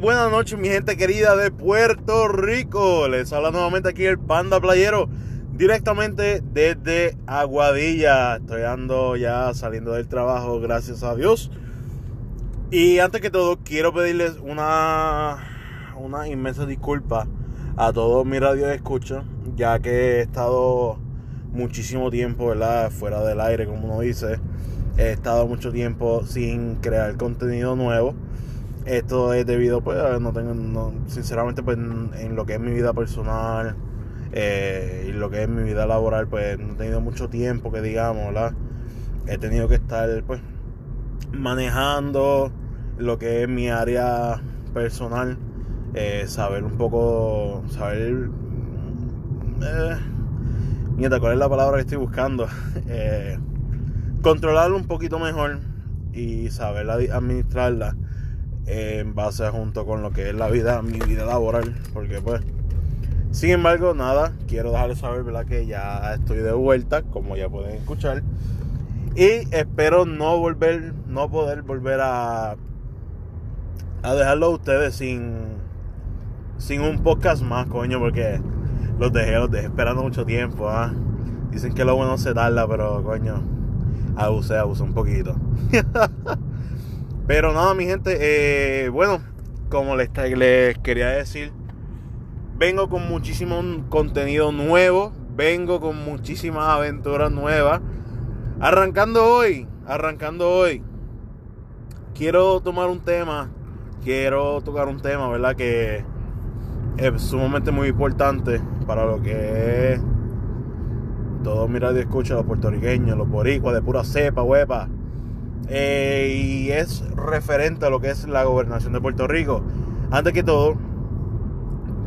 Buenas noches, mi gente querida de Puerto Rico. Les habla nuevamente aquí el Panda Playero, directamente desde Aguadilla. Estoy ando ya saliendo del trabajo, gracias a Dios. Y antes que todo, quiero pedirles una, una inmensa disculpa a todos mis radios de escucha, ya que he estado muchísimo tiempo. Fuera del aire, como uno dice. He estado mucho tiempo sin crear contenido nuevo. Esto es debido, pues, no tengo, no- sinceramente, pues, en, lo que es mi vida personal eh, y lo que es mi vida laboral, pues, no he tenido mucho tiempo, que digamos, ¿verdad? He tenido que estar, pues, manejando lo que es mi área personal, eh, saber un poco, saber, eh, ¿cuál es la palabra que estoy buscando? Eh, controlarlo un poquito mejor y saber administrarla eh, en base junto con lo que es la vida, mi vida laboral, porque pues, sin embargo, nada, quiero dejarles saber, ¿verdad? Que ya estoy de vuelta, como ya pueden escuchar, y espero no volver, no poder volver a, a dejarlo a ustedes sin, sin un podcast más, coño, porque los dejé, los dejé esperando mucho tiempo, ¿ah? Dicen que lo bueno se tarda, pero coño, abusé, abusé un poquito. Pero nada, mi gente, eh, bueno, como les, quería decir, vengo con muchísimo contenido nuevo, vengo con muchísimas aventuras nuevas. Arrancando hoy, arrancando hoy, quiero tomar un tema, quiero tocar un tema, ¿verdad? Que es sumamente muy importante para lo que es todos mi radio escucha, los puertorriqueños, los boricuas de pura cepa, huepa. Eh, y es referente a lo que es la gobernación de Puerto Rico. Antes que todo,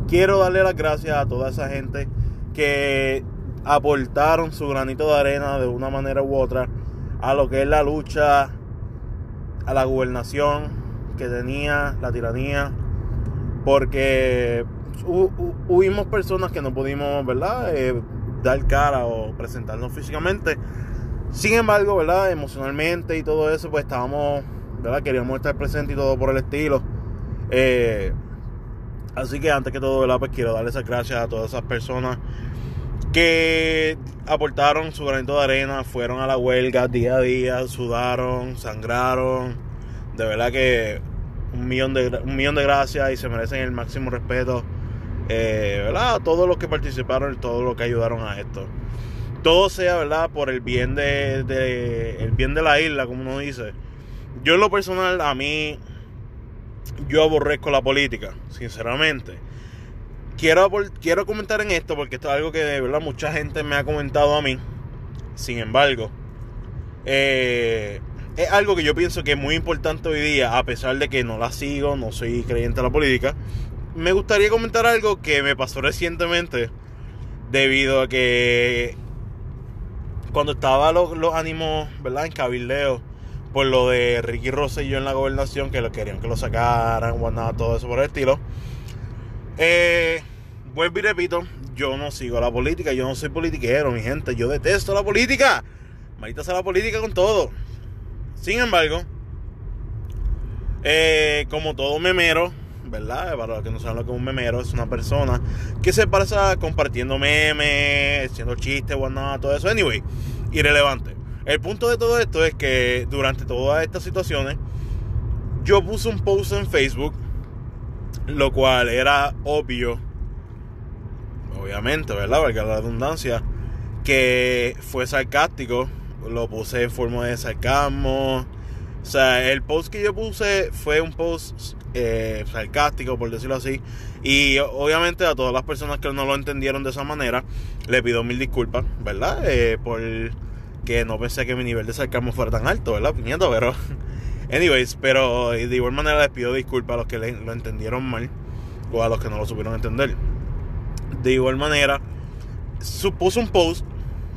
quiero darle las gracias a toda esa gente que aportaron su granito de arena de una manera u otra a lo que es la lucha a la gobernación que tenía la tiranía porque hu- hu- hubimos personas que no pudimos verdad Eh, dar cara o presentarnos físicamente sin embargo, ¿verdad? Emocionalmente y todo eso, pues estábamos, ¿verdad? Queríamos estar presentes y todo por el estilo. Eh, así que antes que todo, ¿verdad? Pues quiero darles las gracias a todas esas personas que aportaron su granito de arena, fueron a la huelga día a día, sudaron, sangraron. De verdad que un millón de, un millón de gracias y se merecen el máximo respeto. Eh, ¿Verdad? A todos los que participaron y todos los que ayudaron a esto todo sea verdad por el bien de, de- el bien de la isla como uno dice. Yo en lo personal a mí yo aborrezco la política sinceramente. Quiero quiero comentar en esto porque esto es algo que de verdad mucha gente me ha comentado a mí. Sin embargo eh, es algo que yo pienso que es muy importante hoy día a pesar de que no la sigo no soy creyente de la política. Me gustaría comentar algo que me pasó recientemente debido a que cuando estaba los, ánimos, ¿verdad? En cabildeo por lo de Ricky Rosselló en la gobernación, que lo querían que lo sacaran, whatnot, todo eso por el estilo. Eh, vuelvo y repito, yo no sigo la política, yo no soy politiquero, mi gente, yo detesto la política. Maldita sea la política con todo. Sin embargo, eh, como todo memero, ¿verdad? Para los que no saben lo que es un memero, es una persona que se pasa compartiendo memes, haciendo chistes, whatnot, todo eso. Anyway, irrelevante. El punto de todo esto es que durante todas estas situaciones, yo puse un post en Facebook, lo cual era obvio, obviamente, ¿verdad? Valga la redundancia, que fue sarcástico. Lo puse en forma de sarcasmo. O sea, el post que yo puse fue un post eh, sarcástico, por decirlo así. Y obviamente a todas las personas que no lo entendieron de esa manera, le pido mil disculpas, ¿verdad? Eh, por que no pensé que mi nivel de sarcasmo fuera tan alto, ¿verdad? Piñata, pero... Anyways, pero de igual manera les pido disculpas a los que lo entendieron mal o a los que no lo supieron entender. de igual manera, puso un post,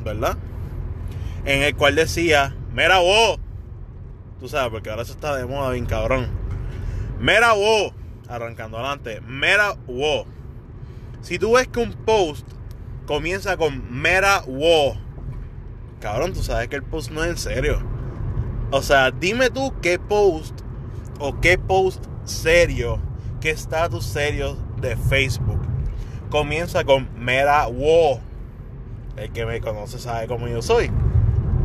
¿verdad? En el cual decía, mira vos, tú sabes, porque ahora eso está de moda bien cabrón. Mira vos, arrancando adelante, mira vos. Si tú ves que un post comienza con mera wow, cabrón, tú sabes que el post no es en serio. O sea, dime tú qué post o qué post serio, qué estatus serio de Facebook comienza con mera wow. El que me conoce sabe cómo yo soy.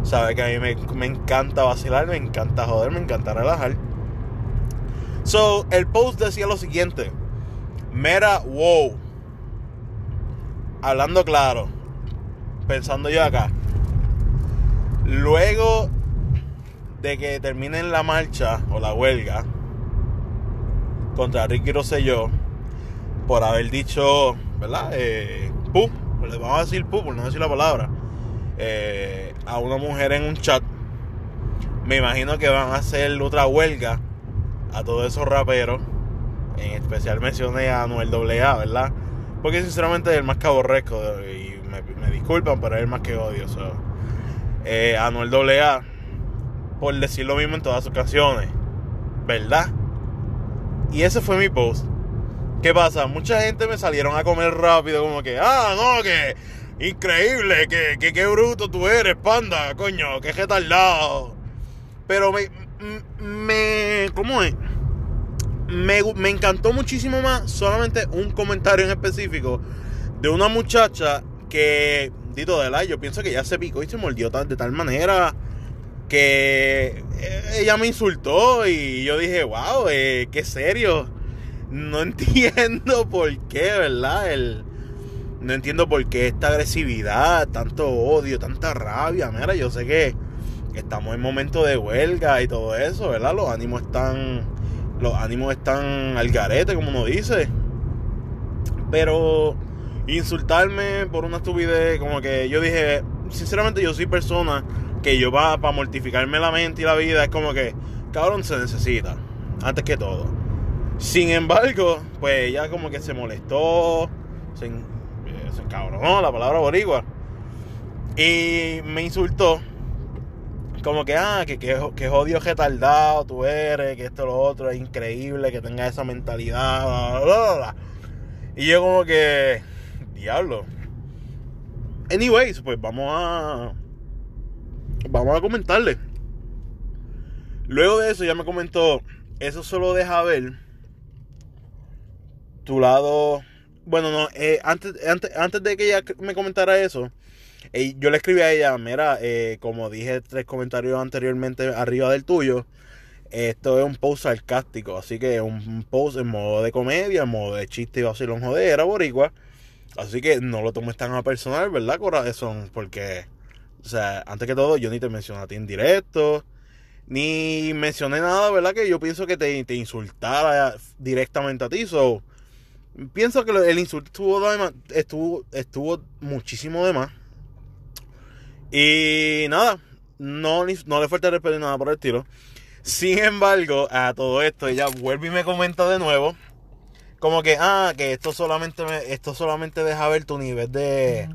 Sabe que a mí me, me encanta vacilar, me encanta joder, me encanta relajar. So, el post decía lo siguiente: Mera wow. Hablando claro, pensando yo acá. Luego de que terminen la marcha o la huelga contra Ricky Rosselló por haber dicho, ¿verdad? Eh, pu, le vamos a decir pu, por no decir la palabra, eh, a una mujer en un chat. Me imagino que van a hacer otra huelga a todos esos raperos. En especial mencioné a Anuel AA, ¿verdad? Porque sinceramente es el más caborresco y me, disculpan, pero es el más que odio. Eh, Anuel AA, por decir lo mismo en todas sus canciones, ¿verdad? Y ese fue mi post. ¿Qué pasa? Mucha gente me salieron a comer rápido, como que, ah, no, que increíble, que, que qué bruto tú eres, panda, coño, que retardado. Pero me, me, ¿cómo es? Me, me encantó muchísimo más solamente un comentario en específico de una muchacha que, dito de la, yo pienso que ya se picó y se mordió de tal manera que ella me insultó y yo dije, wow, eh, qué serio. No entiendo por qué, ¿verdad? El, no entiendo por qué esta agresividad, tanto odio, tanta rabia. Mira, yo sé que estamos en momento de huelga y todo eso, ¿verdad? Los ánimos están, los ánimos están al garete, como uno dice. Pero insultarme por una estupidez, como que yo dije, sinceramente yo soy persona que yo va para mortificarme la mente y la vida, es como que, cabrón, se necesita, antes que todo. Sin embargo, pues ella como que se molestó, se, eh, se encabronó la palabra boricua. Y me insultó. Como que, ah, que, que, que jodido retardado tú eres, que esto lo otro es increíble, que tengas esa mentalidad, bla, bla, bla. Y yo como que, diablo. Anyways, pues vamos a vamos a comentarle. Luego de eso ya me comentó, eso solo deja ver tu lado... Bueno, no, eh, antes, antes, de que ella me comentara eso, yo le escribí a ella, mira, eh, como dije tres comentarios anteriormente arriba del tuyo, esto es un post sarcástico, así que un post en modo de comedia, en modo de chiste y vacilón jodera, boricua. Así que no lo tomes tan a personal, ¿verdad, corazón? Porque o sea, antes que todo, yo ni te mencioné a ti en directo, ni mencioné nada, ¿verdad? Que yo pienso que te, te insultara directamente a ti. So, pienso que el insulto estuvo, estuvo, estuvo muchísimo de más. Y nada, no, no le falta respeto ni nada por el estilo. Sin embargo, a todo esto, ella vuelve y me comenta de nuevo. Como que, ah, que esto solamente, esto solamente deja ver tu nivel de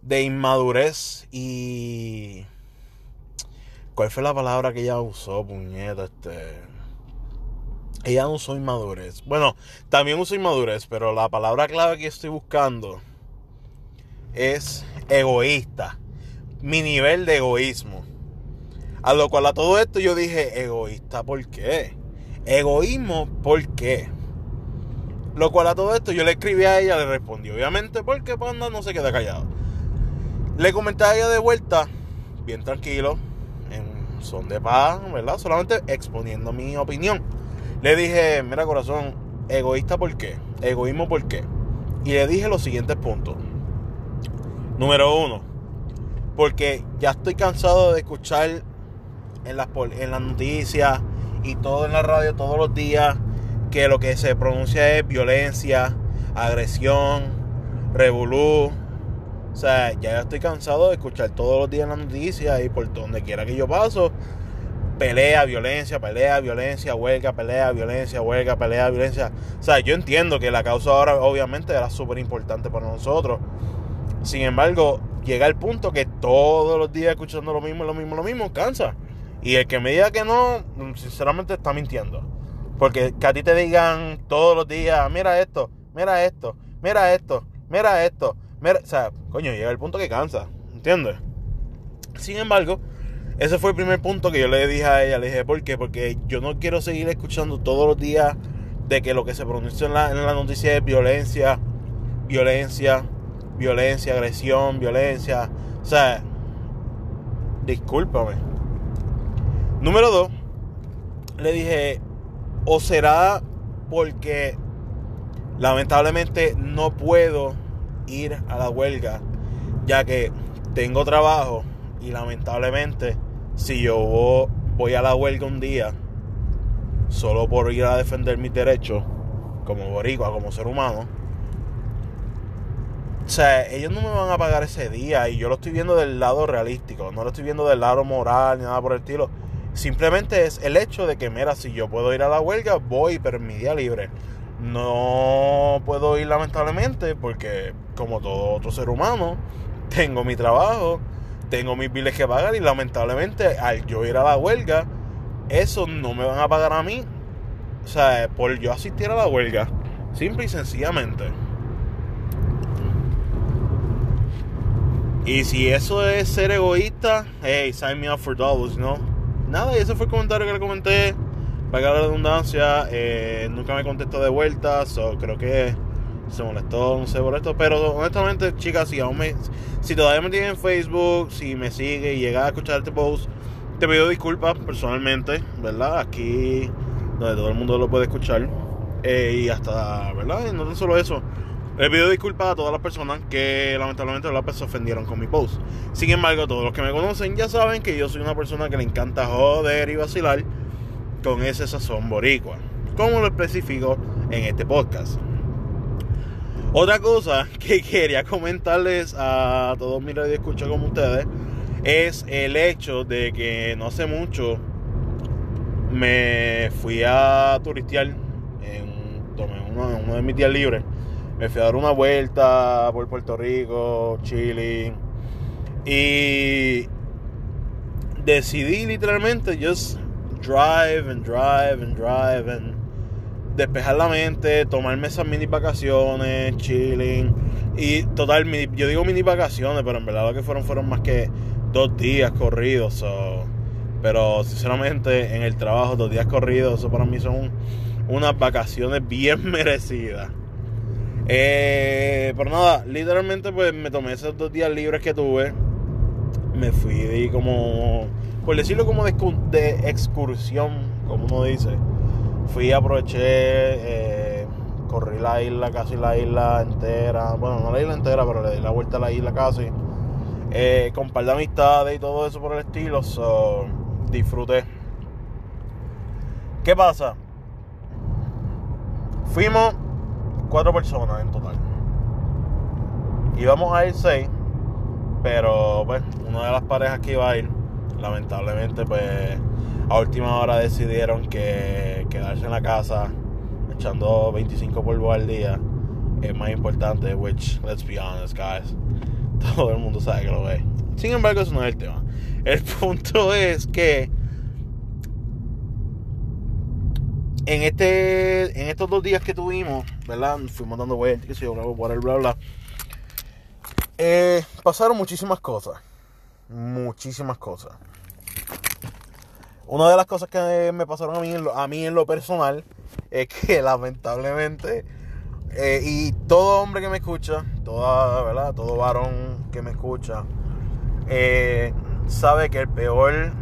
de inmadurez y... ¿Cuál fue la palabra que ella usó, puñeta? Este... Ella usó inmadurez. Bueno, también usó inmadurez, pero la palabra clave que estoy buscando es egoísta. Mi nivel de egoísmo. A lo cual a todo esto yo dije, egoísta, ¿por qué? Egoísmo, ¿por qué? Lo cual a todo esto yo le escribí a ella, le respondí, obviamente, porque Panda no se queda callado. Le comenté a ella de vuelta, bien tranquilo, en son de paz, ¿verdad? Solamente exponiendo mi opinión. Le dije, mira corazón, egoísta por qué, egoísmo por qué. Y le dije los siguientes puntos. Número uno, porque ya estoy cansado de escuchar en las, en las noticias y todo en la radio todos los días que lo que se pronuncia es violencia, agresión, revolú o sea, ya estoy cansado de escuchar todos los días las noticias y por donde quiera que yo paso, pelea, violencia, pelea, violencia, huelga, pelea, violencia, huelga, pelea, violencia. O sea, yo entiendo que la causa ahora obviamente era súper importante para nosotros. Sin embargo, llega el punto que todos los días escuchando lo mismo, lo mismo, lo mismo, cansa. Y el que me diga que no, sinceramente está mintiendo. Porque que a ti te digan todos los días, mira esto, mira esto, mira esto, mira esto, mira, o sea, coño, llega el punto que cansa, ¿entiendes? Sin embargo, ese fue el primer punto que yo le dije a ella. Le dije, ¿por qué? Porque yo no quiero seguir escuchando todos los días de que lo que se pronuncia en la, en la noticia es violencia, violencia, violencia, agresión, violencia. O sea, discúlpame. Número dos, le dije, o será porque lamentablemente no puedo ir a la huelga, ya que tengo trabajo y lamentablemente si yo voy a la huelga un día solo por ir a defender mis derechos como boricua, como ser humano, o sea, ellos no me van a pagar ese día y yo lo estoy viendo del lado realístico, no lo estoy viendo del lado moral ni nada por el estilo. Simplemente es el hecho de que, mira, si yo puedo ir a la huelga, voy, pero en mi día libre. No puedo ir lamentablemente porque, como todo otro ser humano, tengo mi trabajo, tengo mis biles que pagar y lamentablemente al yo ir a la huelga, eso no me van a pagar a mí. O sea, por yo asistir a la huelga, simple y sencillamente. Y si eso es ser egoísta, hey, sign me up for dollars, ¿no? Nada, y ese fue el comentario que le comenté. Para la redundancia, eh, nunca me contestó de vuelta, so creo que se molestó, no sé por esto. Pero honestamente, chicas, si aún me, si todavía me tienen en Facebook, si me sigue y llega a escuchar este post, te pido disculpas personalmente, ¿verdad? Aquí, donde todo el mundo lo puede escuchar. Eh, y hasta, ¿verdad? No tan solo eso. Le pido disculpas a todas las personas que lamentablemente pues, se ofendieron con mi post. Sin embargo, todos los que me conocen ya saben que yo soy una persona que le encanta joder y vacilar con ese sazón boricua. Como lo especifico en este podcast. Otra cosa que quería comentarles a todos mis escucha como ustedes es el hecho de que no hace mucho me fui a turistear en, uno, de mis días libres. Me fui a dar una vuelta por Puerto Rico, Chile. Y decidí literalmente just drive and drive and drive and despejar la mente, tomarme esas mini vacaciones, chilling. Y total, yo digo mini vacaciones, pero en verdad lo que fueron fueron más que dos días corridos. pero sinceramente, en el trabajo, dos días corridos, eso para mí son unas vacaciones bien merecidas. Eh, pero nada, literalmente pues me tomé esos dos días libres que tuve. Me fui como, por decirlo como de, de excursión, como uno dice fui, aproveché, eh, corrí la isla, casi la isla entera. Bueno, no la isla entera, pero le di la vuelta a la isla casi. Eh, con par de amistades y todo eso por el estilo. So, disfruté. ¿Qué pasa? Fuimos cuatro personas en total. Íbamos a ir seis, pero pues una de las parejas que iba a ir, lamentablemente pues a última hora decidieron que quedarse en la casa echando 25 polvos al día es más importante, which, let's be honest, guys, todo el mundo sabe que lo ve. Sin embargo, eso no es el tema. El punto es que en este en estos dos días que tuvimos, ¿verdad? Fuimos dando vueltas, que se yo, bla, bla, bla. Eh, pasaron muchísimas cosas. Muchísimas cosas. Una de las cosas que me pasaron a mí en lo, a mí en lo personal es que lamentablemente, eh, y todo hombre que me escucha, toda, ¿verdad? todo varón que me escucha, eh, sabe que el peor,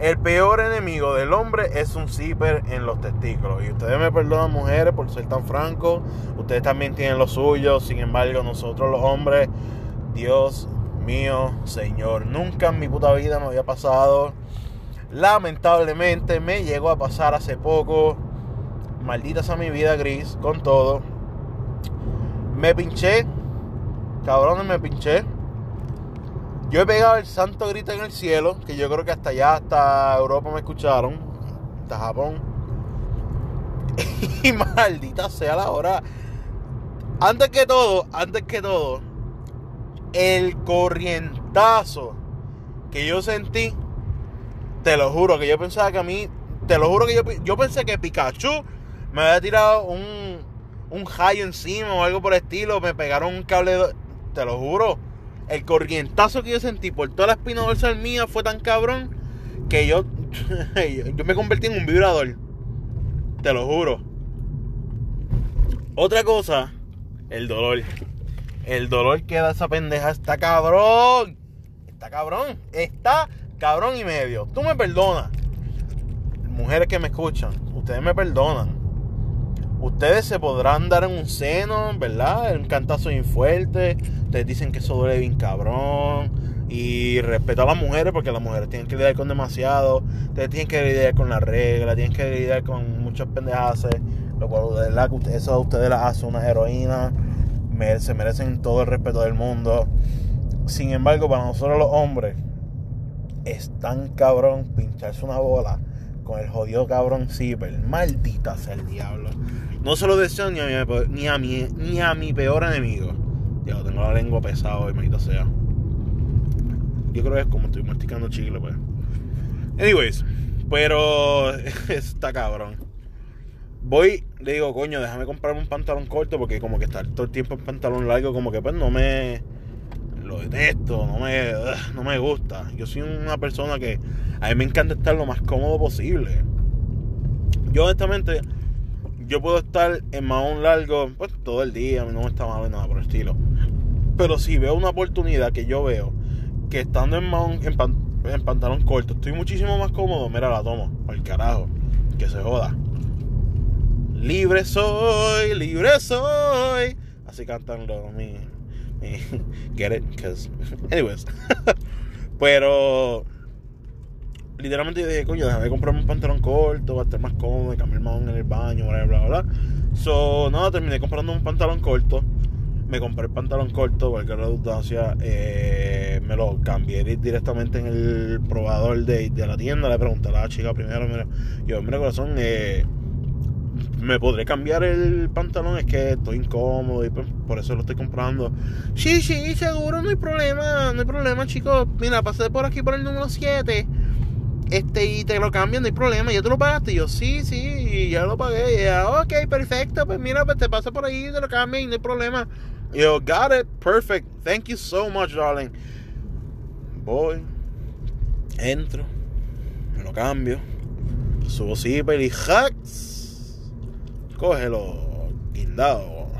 el peor enemigo del hombre es un zipper en los testículos. Y ustedes me perdonan, mujeres, por ser tan franco. Ustedes también tienen lo suyo. Sin embargo, nosotros los hombres, Dios mío, Señor, nunca en mi puta vida me había pasado Lamentablemente me llegó a pasar hace poco. Maldita sea mi vida gris con todo. Me pinché. Cabrones, me pinché. Yo he pegado el santo grito en el cielo, que yo creo que hasta allá, hasta Europa me escucharon, hasta Japón. Y maldita sea la hora. Antes que todo, antes que todo, el corrientazo que yo sentí, te lo juro, que yo pensaba que a mí, te lo juro que yo, yo pensé que Pikachu me había tirado un, un rayo encima o algo por el estilo, me pegaron un cable, te lo juro, el corrientazo que yo sentí por toda la espina dorsal mía fue tan cabrón que yo, yo me convertí en un vibrador, te lo juro. Otra cosa, el dolor. El dolor que da esa pendeja está cabrón. Está cabrón. Está cabrón y medio. Tú me perdonas. Mujeres que me escuchan, ustedes me perdonan. Ustedes se podrán dar en un seno, ¿verdad? Un cantazo bien fuerte. Ustedes dicen que eso duele bien cabrón. Y respeto a las mujeres porque las mujeres tienen que lidiar con demasiado. Ustedes tienen que lidiar con la regla, tienen que lidiar con muchas pendejas. Lo cual, que eso a ustedes las hace una heroína. Se merecen todo el respeto del mundo. Sin embargo, para nosotros los hombres, es tan cabrón pincharse una bola con el jodido cabrón zipper. Maldita sea el diablo. No se lo deseo ni a mi, ni a mi, ni a mi peor enemigo. Tengo la lengua pesada hoy, maldita sea. Yo creo que es como estoy masticando chicle, pues. Anyways, pero está cabrón. Voy, le digo, coño, déjame comprarme un pantalón corto porque como que estar todo el tiempo en pantalón largo, como que pues no me lo detesto, no me, no me gusta. Yo soy una persona que a mí me encanta estar lo más cómodo posible. Yo honestamente, yo puedo estar en mahón largo pues todo el día, no me está mal nada por el estilo. Pero si veo una oportunidad que yo veo que estando en mahón, en, pantalón corto, estoy muchísimo más cómodo, mira, la tomo, el carajo, que se joda. Libre soy, libre soy. Así cantan los mi, mi get it, cause anyways. Pero literalmente yo dije, coño, déjame comprarme un pantalón corto, va a estar más cómodo, cambiar más en el baño, bla, bla, bla. So, nada, terminé comprando un pantalón corto. Me compré el pantalón corto, cualquier redundancia. Eh, me lo cambié directamente en el probador de, de la tienda. Le pregunté a la chica primero, mira, yo, mira, corazón, eh me podré cambiar el pantalón, es que estoy incómodo y por eso lo estoy comprando. Sí, sí, seguro, no hay problema, no hay problema, chicos. Mira, pasé por aquí por el número 7. Este, y te lo cambian, no hay problema, ya te lo pagaste. Y yo, sí, sí, ya lo pagué. Y ya, ok, perfecto, pues mira, pues te pasa por ahí, te lo cambian, no hay problema. Yo, got it, perfect, thank you so much, darling. Voy, entro, me lo cambio, subo zipper y hacks cógelo guindado.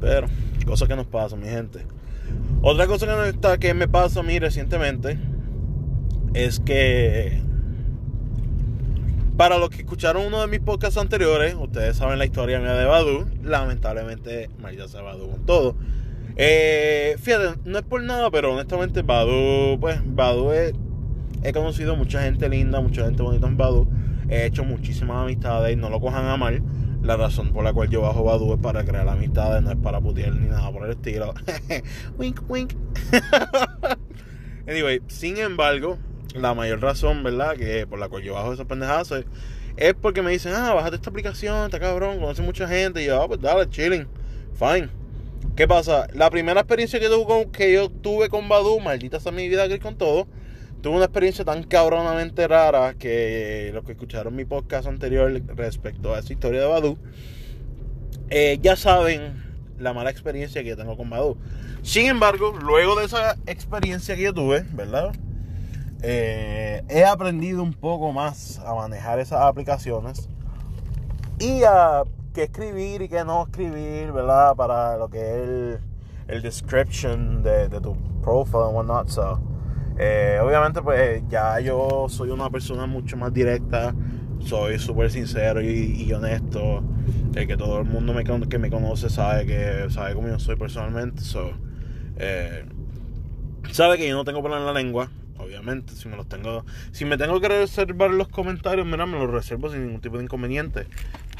Pero, cosas que nos pasan, mi gente. Otra cosa que, está, que me pasa a mí recientemente es que para los que escucharon uno de mis podcasts anteriores, ustedes saben la historia mía de Badu. Lamentablemente, María se Badu con todo. Eh, fíjate, no es por nada, pero honestamente Badu, pues Badu es, he conocido mucha gente linda, mucha gente bonita en Badu. He hecho muchísimas amistades y no lo cojan a mal. La razón por la cual yo bajo Badu es para crear amistades, no es para putear ni nada por el estilo. wink, wink. anyway, sin embargo, la mayor razón, ¿verdad? Que por la cual yo bajo esas pendejadas es porque me dicen, ah, bájate esta aplicación, está cabrón, conoce mucha gente. Y yo, ah, pues dale, chilling, fine. ¿Qué pasa? La primera experiencia que, tuve que yo tuve con Badu, maldita sea mi vida que con todo, tuve una experiencia tan cabronamente rara que los que escucharon mi podcast anterior respecto a esa historia de Badu, eh, ya saben la mala experiencia que yo tengo con Badu. Sin embargo, luego de esa experiencia que yo tuve, ¿verdad? Eh, he aprendido un poco más a manejar esas aplicaciones y a qué escribir y qué no escribir, ¿verdad? Para lo que es el, description de, tu profile and whatnot. So, eh, obviamente, pues ya yo soy una persona mucho más directa, soy súper sincero y, honesto. El que todo el mundo me, que me conoce sabe que sabe cómo yo soy personalmente. So, eh, sabe que yo no tengo pelo en la lengua. Obviamente, si me los tengo, si me tengo que reservar los comentarios, mira, me los reservo sin ningún tipo de inconveniente.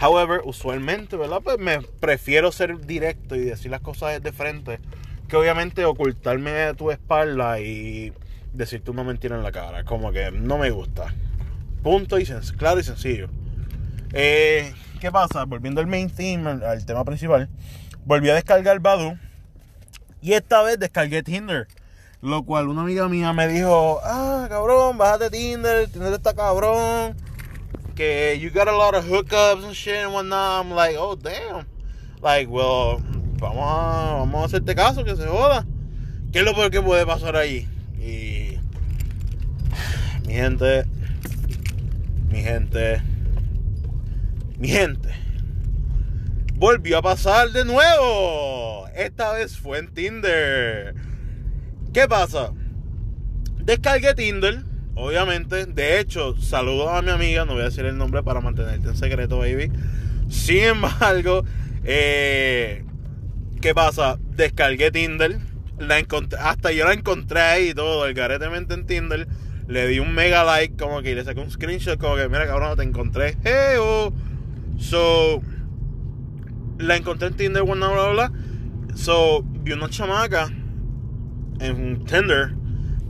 However, usualmente, ¿verdad? Pues me prefiero ser directo y decir las cosas de frente que obviamente ocultarme de tu espalda y decirte una mentira en la cara. Como que no me gusta. Punto y claro y sencillo. Eh, ¿Qué pasa? Volviendo al main theme, al, tema principal, volví a descargar Badu. Y esta vez descargué Tinder. Lo cual una amiga mía me dijo, ah, cabrón, bájate Tinder, Tinder está cabrón. Que you got a lot of hookups and shit and whatnot. I'm like, oh, damn. Like, well, vamos a, vamos a hacerte caso, que se joda. ¿Qué es lo peor que puede pasar ahí? Y mi gente, mi gente, mi gente, volvió a pasar de nuevo. Esta vez fue en Tinder. ¿Qué pasa? Descargué Tinder, obviamente. De hecho, saludo a mi amiga, no voy a decir el nombre para mantenerte en secreto, baby. Sin embargo, eh, ¿qué pasa? Descargué Tinder. La encontré, hasta yo la encontré ahí y todo, el garetemente en Tinder. Le di un mega like, como que le saqué un screenshot, como que, mira cabrón, te encontré. Hey, So, la encontré en Tinder, bla, bla, bla. So, vi una chamaca en Tinder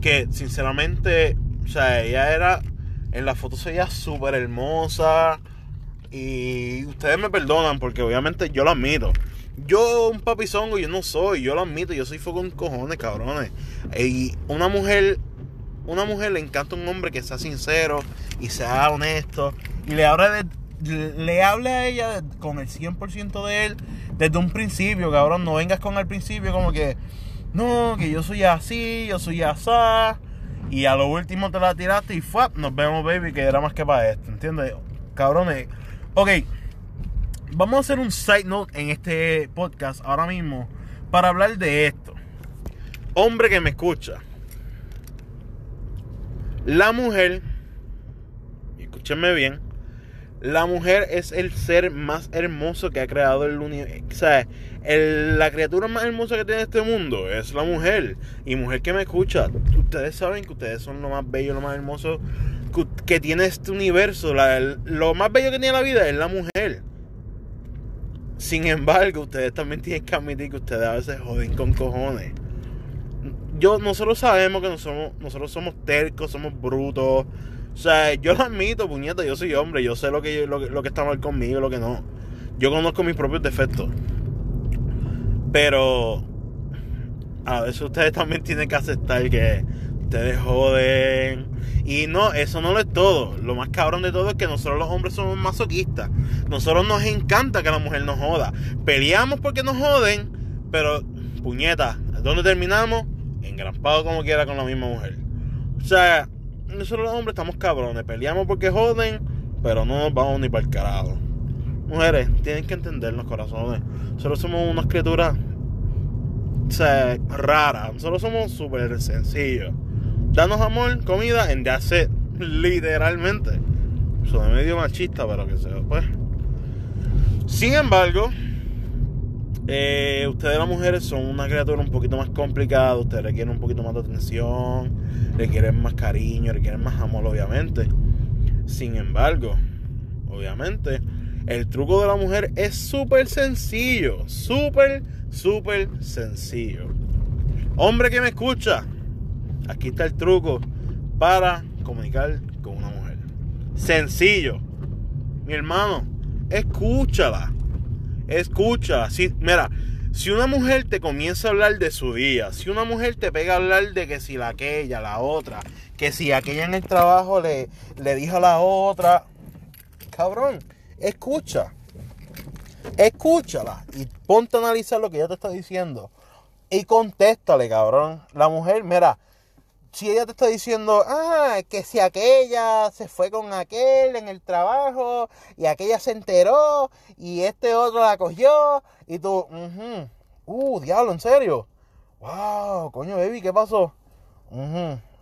que, sinceramente, o sea, ella era, en la foto se veía súper hermosa. Y ustedes me perdonan porque obviamente yo lo admito. Yo un papizongo yo no soy, yo lo admito, yo soy foco en cojones, cabrones. Y una mujer, una mujer le encanta un hombre que sea sincero y sea honesto. Y le hable, de, le hable a ella con el 100% de él desde un principio, cabrón. No vengas con el principio como que, no, que yo soy así, yo soy asá. Y a lo último te la tiraste y fue, nos vemos, baby, que era más que para esto, ¿entiendes? Cabrones Ok, vamos a hacer un side note en este podcast ahora mismo para hablar de esto. Hombre que me escucha. La mujer, escúchenme bien, la mujer es el ser más hermoso que ha creado el universo. O sea, la criatura más hermosa que tiene este mundo es la mujer. Y mujer que me escucha, ustedes saben que ustedes son lo más bello, lo más hermoso que tiene este universo. lo más bello que tiene la vida es la mujer. Sin embargo, ustedes también tienen que admitir que ustedes a veces joden con cojones. Yo, nosotros sabemos que nosotros, nosotros somos tercos, somos brutos. O sea, yo lo admito, puñeta, yo soy hombre, yo sé lo que, lo, que está mal conmigo lo que no. Yo conozco mis propios defectos. Pero a veces ustedes también tienen que aceptar que ustedes joden. Y no, eso no lo es todo. Lo más cabrón de todo es que nosotros los hombres somos masoquistas. Nosotros nos encanta que la mujer nos joda. Peleamos porque nos joden, pero puñeta, ¿dónde terminamos? Engrampado como quiera con la misma mujer. O sea, nosotros los hombres estamos cabrones. Peleamos porque joden, pero no nos vamos ni para el carajo. Mujeres, tienen que entender los corazones. Nosotros somos unas criaturas o sea, raras. Nosotros somos súper sencillos. Danos amor, comida, en that's it. Literalmente. Soy medio machista, pero que sea, pues. Sin embargo, eh, ustedes las mujeres son una criatura un poquito más complicada. Ustedes requieren un poquito más de atención, requieren más cariño, requieren más amor, obviamente. Sin embargo, obviamente, el truco de la mujer es súper sencillo. Súper, súper sencillo. Hombre que me escucha, Aquí está el truco para comunicar con una mujer. Sencillo. Mi hermano, escúchala. Escúchala. Si, mira, si una mujer te comienza a hablar de su día, si una mujer te pega a hablar de que si la aquella, la otra, que si aquella en el trabajo le, le dijo a la otra, cabrón, escucha. Escúchala y ponte a analizar lo que ella te está diciendo. Y contéstale, cabrón. La mujer, mira, si ella te está diciendo, ah, que si aquella se fue con aquel en el trabajo y aquella se enteró y este otro la cogió y tú, uh, diablo, en serio, wow, coño, baby, ¿qué pasó?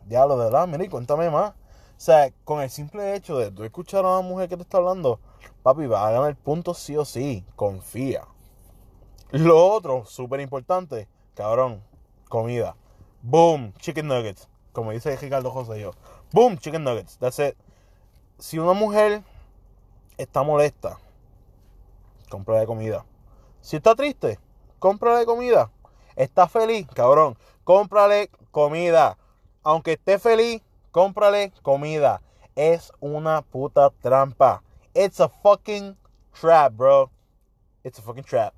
diablo, de verdad, mira, cuéntame más. O sea, con el simple hecho de tú escuchar a una mujer que te está hablando, papi, va a ganar el punto sí o sí, confía. Lo otro, súper importante, cabrón, comida. Boom, chicken nuggets como dice Ricardo José yo. Boom, chicken nuggets. That's it. Si una mujer está molesta, cómprale comida. Si está triste, cómprale comida. ¿Está feliz? Cabrón, cómprale comida. Aunque esté feliz, cómprale comida. Es una puta trampa. It's a fucking trap, bro. It's a fucking trap.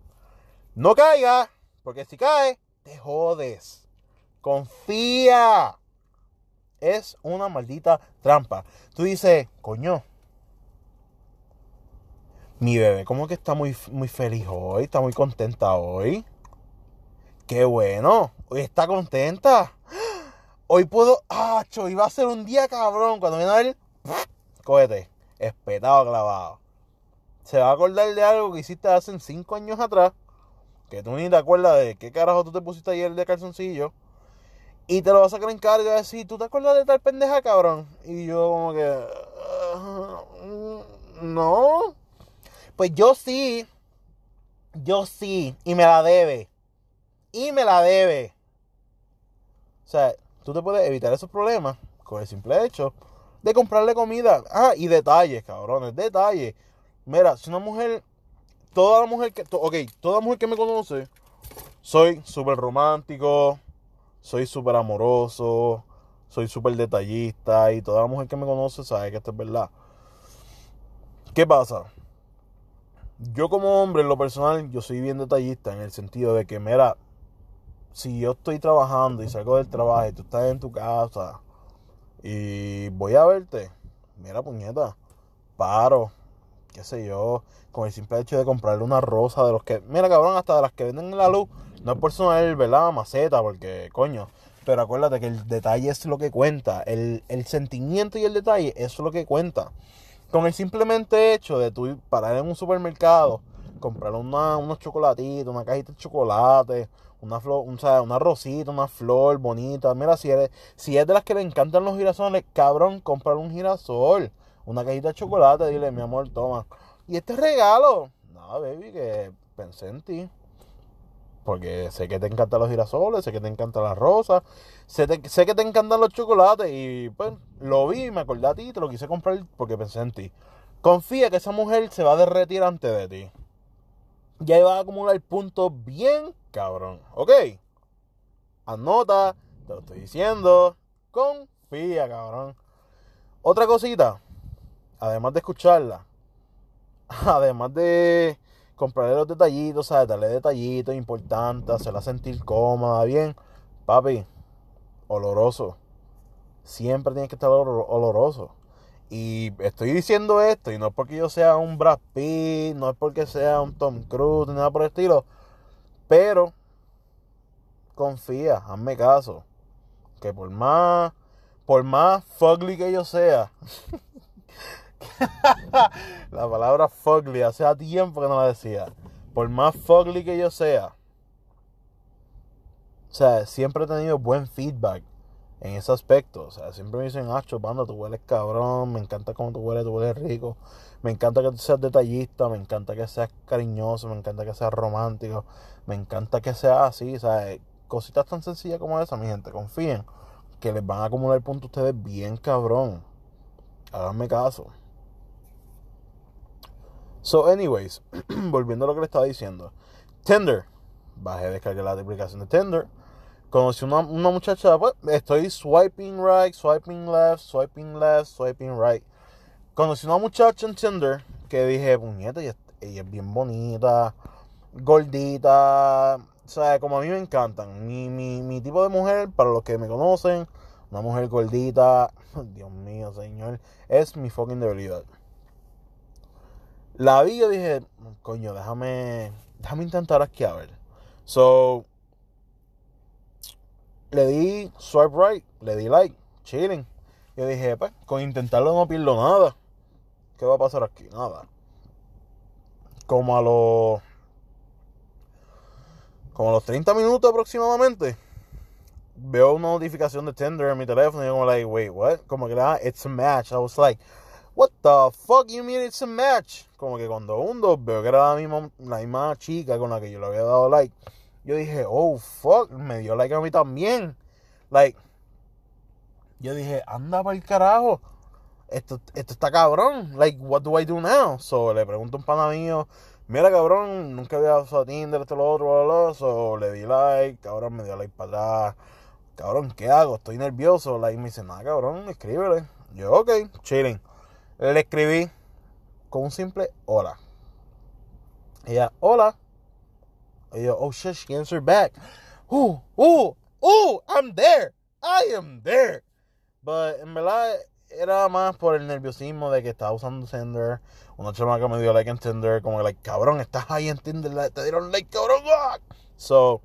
No caiga, porque si cae, te jodes. Confía. Es una maldita trampa. Tú dices, coño, mi bebé como que está muy, muy feliz hoy, está muy contenta hoy. Qué bueno, hoy está contenta. Hoy puedo, ah, iba a ser un día cabrón. Cuando viene a ver, cógete, espetado clavado. Se va a acordar de algo que hiciste hace cinco años atrás. Que tú ni te acuerdas de qué carajo tú te pusiste ayer de calzoncillo. Y te lo vas a sacar en cargo y vas a decir, ¿tú te acuerdas de tal pendeja, cabrón? Y yo como que... Ah, no. Pues yo sí, yo sí, y me la debe. Y me la debe. O sea, tú te puedes evitar esos problemas con el simple hecho de comprarle comida. Ah, y detalles, cabrones, detalles. Mira, si una mujer, toda la mujer que, ok, toda mujer que me conoce, soy súper romántico, soy súper amoroso, soy súper detallista y toda la mujer que me conoce sabe que esto es verdad. ¿Qué pasa? yo como hombre, en lo personal, yo soy bien detallista en el sentido de que, mira, si yo estoy trabajando y salgo del trabajo y tú estás en tu casa y voy a verte, mira, puñeta, paro, qué sé yo, con el simple hecho de comprarle una rosa de los que, mira, cabrón, hasta de las que venden en la luz, no es por ¿verdad? Maceta, porque, coño, pero acuérdate que el detalle es lo que cuenta, el, el sentimiento y el detalle, es lo que cuenta. Con el simplemente hecho de tú parar en un supermercado, comprar una, unos chocolatitos, una cajita de chocolate, una flor, un, una rosita, una flor bonita. Mira, si, eres, si es de las que le encantan los girasoles, cabrón, comprar un girasol, una cajita de chocolate, dile, mi amor, toma. Y este regalo, nada, baby, que pensé en ti. Porque sé que te encantan los girasoles, sé que te encantan las rosas, sé, que te encantan los chocolates y pues lo vi, me acordé a ti te lo quise comprar porque pensé en ti. Confía que esa mujer se va a derretir antes de ti. Y ahí va a acumular puntos bien cabrón. ¿Ok? Anota, te lo estoy diciendo. Confía, cabrón. Otra cosita, además de escucharla, además de comprarle los detallitos, ¿sabes? Darle detallitos importantes, hacerla sentir cómoda, bien. Papi, oloroso. Siempre tiene que estar oloroso. Y estoy diciendo esto, y no es porque yo sea un Brad Pitt, no es porque sea un Tom Cruise, ni nada por el estilo. Pero, confía, hazme caso. Que por más, por más fugly que yo sea, la palabra fugly, hace tiempo que no la decía. Por más fugly que yo sea, o sea, siempre he tenido buen feedback en ese aspecto. O sea, siempre me dicen, ah, banda, tú hueles cabrón, me encanta cómo tú hueles, tú hueles rico. Me encanta que tú seas detallista, me encanta que seas cariñoso, me encanta que seas romántico, me encanta que seas así, sea, cositas tan sencillas como esa, mi gente, confíen que les van a acumular puntos ustedes bien cabrón. Háganme caso. So, anyways, volviendo a lo que le estaba diciendo. Tinder. Bajé, descargué la aplicación de Tinder. Conocí una, una muchacha, pues, estoy swiping right, swiping left, swiping left, swiping right. Conocí una muchacha en Tinder que dije, puñeta, ella, es bien bonita, gordita, o sea, como a mí me encantan. Mi, mi, mi tipo de mujer, para los que me conocen, una mujer gordita, Dios mío, señor, es mi fucking debilidad. La vi y dije, coño, déjame, déjame intentar aquí a ver. So, le di swipe right, le di like, chilling. Yo dije, pues, con intentarlo no pierdo nada. ¿Qué va a pasar aquí? Nada. Como a los. Como a los 30 minutos aproximadamente. Veo una notificación de Tinder en mi teléfono y yo como like, wait, what? Como que ah, it's a match. I was like, what the fuck you mean it's a match? Como que cuando hundo veo que era la misma, chica con la que yo le había dado like. Yo dije, oh fuck, me dio like a mí también. Like, yo dije, anda para el carajo. Esto, esto está cabrón. Like, what do I do now? So le pregunto a un pana mío. Mira, cabrón, nunca había usado Tinder, esto, lo otro, bla, bla, so, le di like, cabrón, me dio like para atrás. Cabrón, ¿qué hago? Estoy nervioso. Like, me dice, nada, cabrón, escríbele. Yo, ok, chilling. Le escribí con un simple hola. Ella, hola. Y yo, oh shit, she back. Ooh, ooh, ooh, I'm there. I am there. But en verdad era más por el nerviosismo de que estaba usando Tinder. Una chamaca me dio like en Tinder. Como like, cabrón, estás ahí en Tinder. Te dieron like, cabrón. So,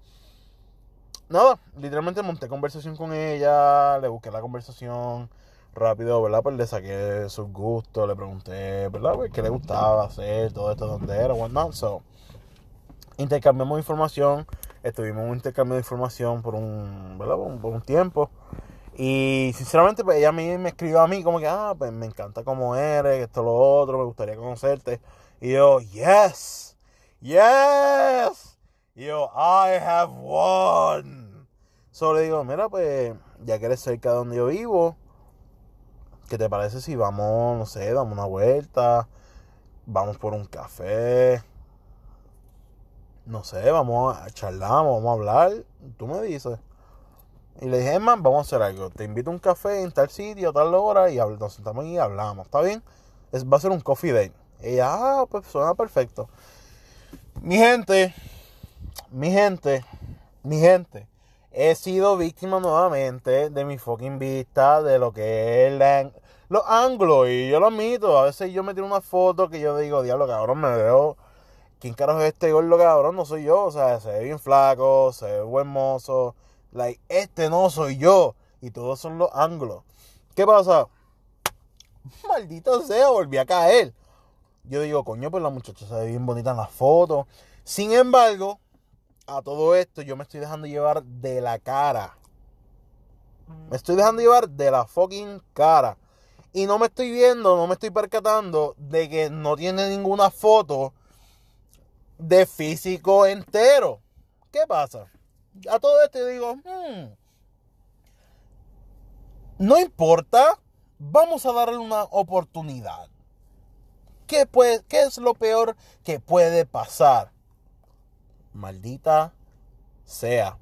nada, literalmente monté conversación con ella. Le busqué la conversación rápido, ¿verdad? Pues le saqué sus gustos. Le pregunté, ¿verdad? Pues, ¿Qué le gustaba hacer? Todo esto, dónde era, whatnot. So, intercambiamos información. Estuvimos en un intercambio de información por un, ¿verdad? Por un, tiempo. Y sinceramente, pues ella a mí me escribió a mí como que, ah, pues me encanta cómo eres, esto, lo otro, me gustaría conocerte. Y yo, yes, yes. Yo, I have won. Solo digo, mira, pues ya que eres cerca de donde yo vivo, ¿qué te parece si vamos, no sé, damos una vuelta? Vamos por un café, no sé, vamos a charlar, vamos a hablar, tú me dices. Y le dije, man, vamos a hacer algo. Te invito a un café en tal sitio, tal hora, y nos sentamos y hablamos. ¿Está bien? Va a ser un coffee date. Y ella, ah, pues suena perfecto. Mi gente, mi gente, mi gente, he sido víctima nuevamente de mi fucking vista, de lo que es los anglos. Y yo lo admito, a veces yo me tiro una foto que yo digo, diablo, cabrón, me veo ¿quién carajo es este gordo cabrón? No soy yo. O sea, se ve bien flaco, se ve buen mozo. Like, este no soy yo. Y todos son los ángulos. ¿Qué pasa? Maldito sea, volví a caer. Yo digo, coño, pues la muchacha se ve bien bonita en las fotos. Sin embargo, a todo esto yo me estoy dejando llevar de la cara. Me estoy dejando llevar de la fucking cara. Y no me estoy viendo, no me estoy percatando de que no tiene ninguna foto de físico entero. ¿Qué pasa? A todo esto digo, hmm, no importa, vamos a darle una oportunidad. ¿Qué, puede, ¿Qué es lo peor que puede pasar? Maldita sea.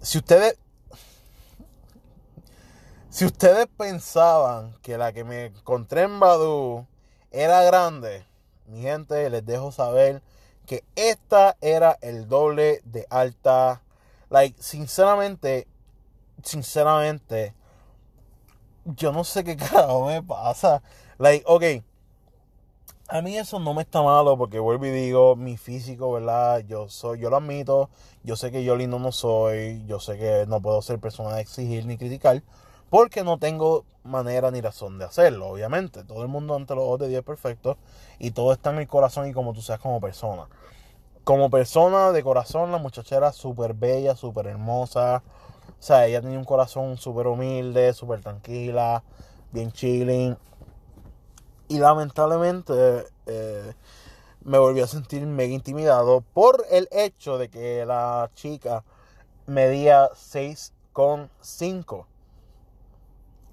Si ustedes, si ustedes pensaban que la que me encontré en Badu era grande, mi gente, les dejo saber que esta era el doble de alta. Like, sinceramente, sinceramente, yo no sé qué carajo me pasa. Like, ok. A mí eso no me está malo porque vuelvo y digo, mi físico, ¿verdad? Yo soy, yo lo admito, yo sé que yo lindo no soy, yo sé que no puedo ser persona de exigir ni criticar, porque no tengo manera ni razón de hacerlo, obviamente. Todo el mundo ante los ojos de Dios es perfecto y todo está en el corazón y como tú seas como persona. Como persona de corazón, la muchacha era súper bella, súper hermosa. O sea, ella tenía un corazón súper humilde, súper tranquila, bien chilling. Y lamentablemente eh, me volví a sentir mega intimidado por el hecho de que la chica medía 6,5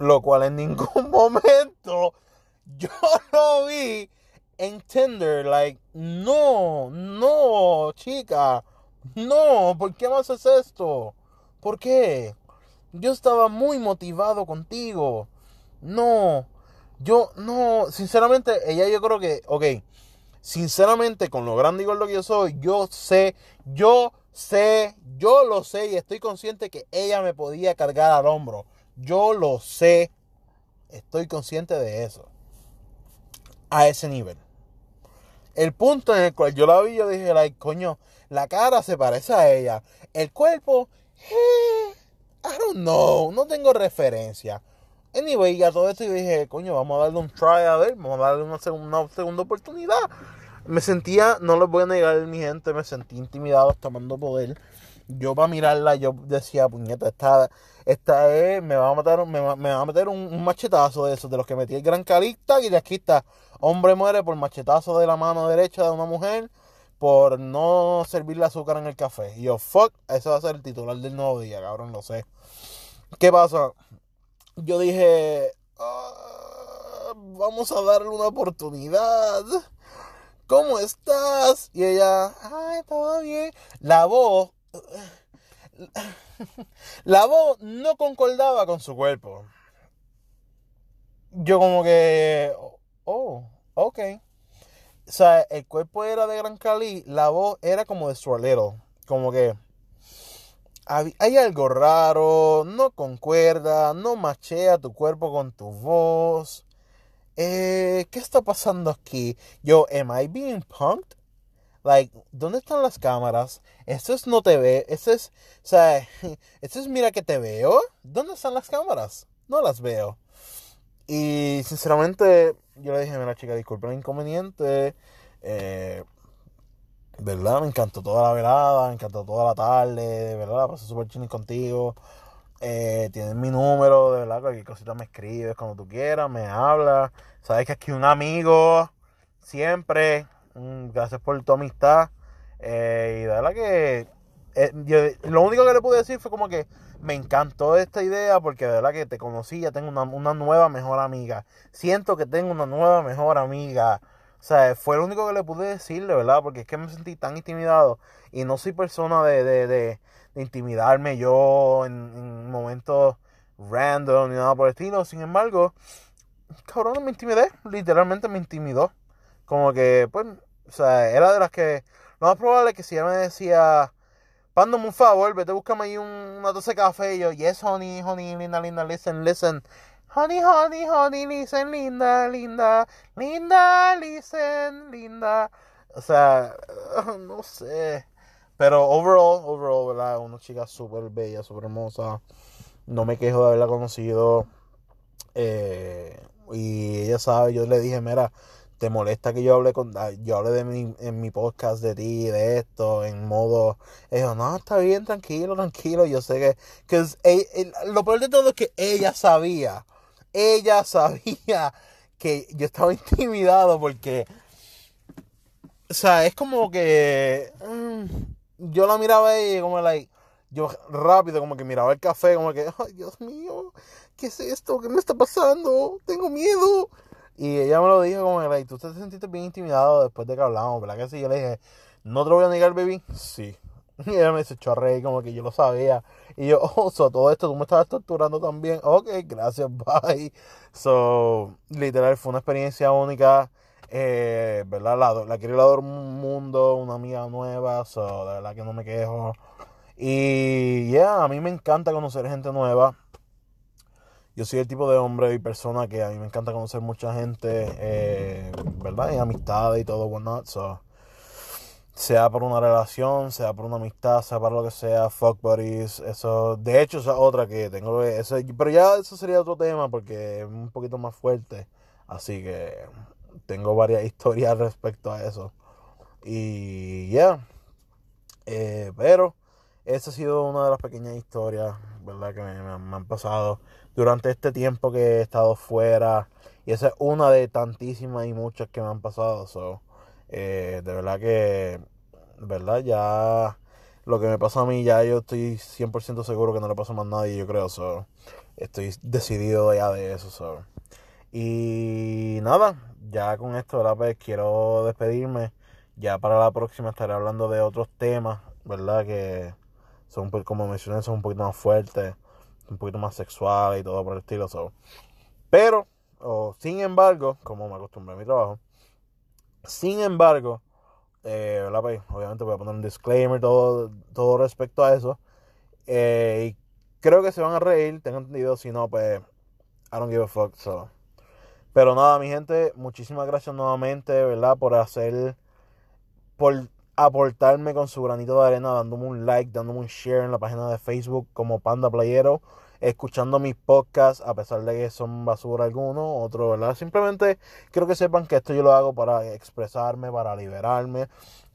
lo cual en ningún momento yo lo vi en Tinder. Like, no, no, chica, no, ¿por qué me haces esto? ¿Por qué? Yo estaba muy motivado contigo. No, yo no, sinceramente, ella yo creo que, ok, sinceramente, con lo grande y gordo que yo soy, yo sé, yo sé, yo lo sé y estoy consciente que ella me podía cargar al hombro. Yo lo sé. Estoy consciente de eso. A ese nivel. El punto en el cual yo la vi, yo dije, like, coño, la cara se parece a ella. El cuerpo, eh, I don't know, no tengo referencia. Anyway, a todo esto yo dije, coño, vamos a darle un try a ver, vamos a darle una segunda, oportunidad. Me sentía, no les voy a negar, mi gente, me sentí intimidado, tomando poder yo para mirarla, yo decía, puñeta, esta, esta es, me va a matar, me va a meter un, machetazo de esos, de los que metí el gran calista y de aquí está, hombre muere por machetazo de la mano derecha de una mujer por no servirle azúcar en el café. Y yo, fuck, ese va a ser el titular del nuevo día, cabrón, lo sé. ¿Qué pasa? Yo dije, ah, vamos a darle una oportunidad. ¿cómo estás? Y ella, ay, todo bien. La voz, la voz no concordaba con su cuerpo. Yo como que, oh, ok. O sea, el cuerpo era de Gran Cali, la voz era como de sualero. Como que hay algo raro, no concuerda, no machea tu cuerpo con tu voz. Eh, ¿Qué está pasando aquí? Yo, ¿am I being punked? Like, ¿dónde están las cámaras? Esto es no te ve, esto es, o sea, esto es mira que te veo. ¿Dónde están las cámaras? No las veo. Y sinceramente, yo le dije, mira chica, disculpa el inconveniente. Eh, ¿Verdad? Me encantó toda la velada, me encantó toda la tarde, ¿verdad? Pasé súper chini contigo. Eh, tienes mi número, de verdad, cualquier cosita me escribes cuando tú quieras, me hablas. Sabes que aquí un amigo, siempre. Mm, gracias por tu amistad. Eh, y de verdad que eh, lo único que le pude decir fue como que me encantó esta idea porque de verdad que te conocí, ya tengo una, una nueva mejor amiga. Siento que tengo una nueva mejor amiga. O sea, fue lo único que le pude decirle, ¿verdad? Porque es que me sentí tan intimidado y no soy persona de, de, de de intimidarme yo en, momentos random ni nada por el estilo. Sin embargo, cabrón, me intimidé. Literalmente me intimidó. Como que, pues, o sea, era de las que. Lo más probable es que si ella me decía, pándame un favor, vete, búscame ahí un, una taza de café. Y yo, yes, honey, honey, linda, linda, listen, listen. Honey, honey, honey, listen, linda, linda, linda, listen, linda. O sea, no sé. Pero overall, overall, ¿verdad? Una chica súper bella, súper hermosa. No me quejo de haberla conocido. Eh, y ella sabe, yo le dije, mira, ¿te molesta que yo hable con ah, yo hable de mi, en mi podcast de ti, de esto, en modo... Ella, no, está bien, tranquilo, tranquilo. Yo sé que... que lo peor de todo es que ella sabía. Ella sabía que yo estaba intimidado porque... O sea, es como que... Mm, yo la miraba ahí como like, yo rápido como que miraba el café, como que, ay Dios mío, ¿qué es esto? ¿Qué me está pasando? Tengo miedo. Y ella me lo dijo como que, like, tú te sentiste bien intimidado después de que hablamos, ¿verdad que sí? Yo le dije, ¿no te lo voy a negar, baby? Sí. Y ella me a reír como que yo lo sabía. Y yo, oh, so, todo esto tú me estabas torturando también. Ok, gracias, bye. So, literal, fue una experiencia única eh, ¿verdad? La, la quiero ir un mundo, una amiga nueva, so, de verdad que no me quejo. Y ya, a mí me encanta conocer gente nueva. Yo soy el tipo de hombre y persona que a mí me encanta conocer mucha gente, eh, ¿verdad? Y amistades y todo, whatnot. So, sea por una relación, sea por una amistad, sea para lo que sea, fuck buddies, eso, de hecho, esa otra que tengo, eso, pero ya eso sería otro tema porque es un poquito más fuerte, así que tengo varias historias respecto a eso. Y ya. Eh, pero esa ha sido una de las pequeñas historias, ¿verdad? Que me, han pasado durante este tiempo que he estado fuera. Y esa es una de tantísimas y muchas que me han pasado. So, eh, de verdad que, ¿verdad? Ya lo que me pasa a mí, ya yo estoy 100% seguro que no le pasa más a nadie, yo creo. So, estoy decidido ya de eso. So. Y nada, ya con esto, ¿verdad? Pues quiero despedirme. Ya para la próxima estaré hablando de otros temas, ¿verdad? Que son, como mencioné, son un poquito más fuertes, un poquito más sexuales y todo por el estilo. Pero, sin embargo, como me acostumbré a mi trabajo, sin embargo, eh. Pues, obviamente voy a poner un disclaimer todo, todo respecto a eso. Eh, creo que se van a reír, tengo entendido. Si no, pues, I don't give a fuck. So. Pero nada, mi gente, muchísimas gracias nuevamente, ¿verdad? Por hacer, por aportarme con su granito de arena, dándome un like, dándome un share en la página de Facebook como Panda Playero, escuchando mis podcasts, a pesar de que son basura algunos, otros, ¿verdad? Simplemente quiero que sepan que esto yo lo hago para expresarme, para liberarme.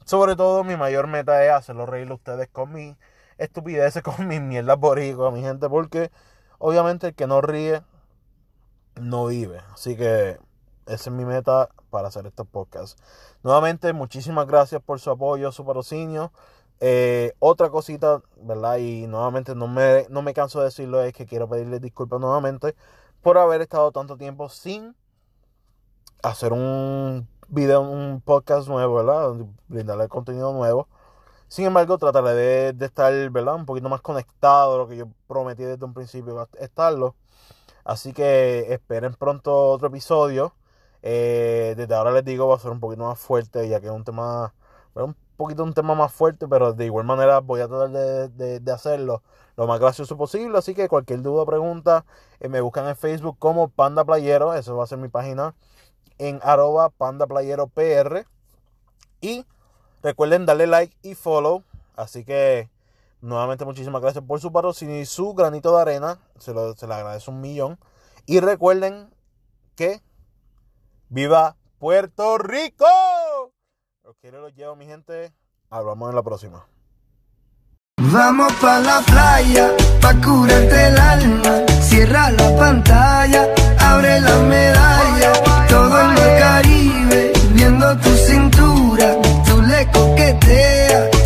Sobre todo, mi mayor meta es hacerlo reír a ustedes con mi estupideces, con mis mierdas boricua, mi gente, porque obviamente el que no ríe no vive. Así que esa es mi meta para hacer estos podcasts. Nuevamente, muchísimas gracias por su apoyo, su patrocinio. Eh, otra cosita, ¿verdad? Y nuevamente no me, no me canso de decirlo, es que quiero pedirles disculpas nuevamente por haber estado tanto tiempo sin hacer un, video, un podcast nuevo, ¿verdad? Brindarle contenido nuevo. Sin embargo, trataré de, estar, ¿verdad? Un poquito más conectado lo que yo prometí desde un principio estarlo. Así que esperen pronto otro episodio. Eh, desde ahora les digo, va a ser un poquito más fuerte, ya que es un tema, poquito un tema más fuerte, pero de igual manera voy a tratar de, hacerlo lo más gracioso posible. Así que cualquier duda o pregunta, eh, me buscan en Facebook como Panda Playero, eso va a ser mi página, en arroba Panda Playero PR. Y recuerden darle like y follow. Así que nuevamente muchísimas gracias por su patrocinio y su granito de arena. Se lo, se le agradece un millón. Y recuerden que viva Puerto Rico. Los quiero, los llevo, mi gente. Hablamos en la próxima. Vamos pa' la playa, pa' curarte el alma. Cierra la pantalla, abre la medalla. Todo en el Caribe, viendo tu cintura, tú le coqueteas.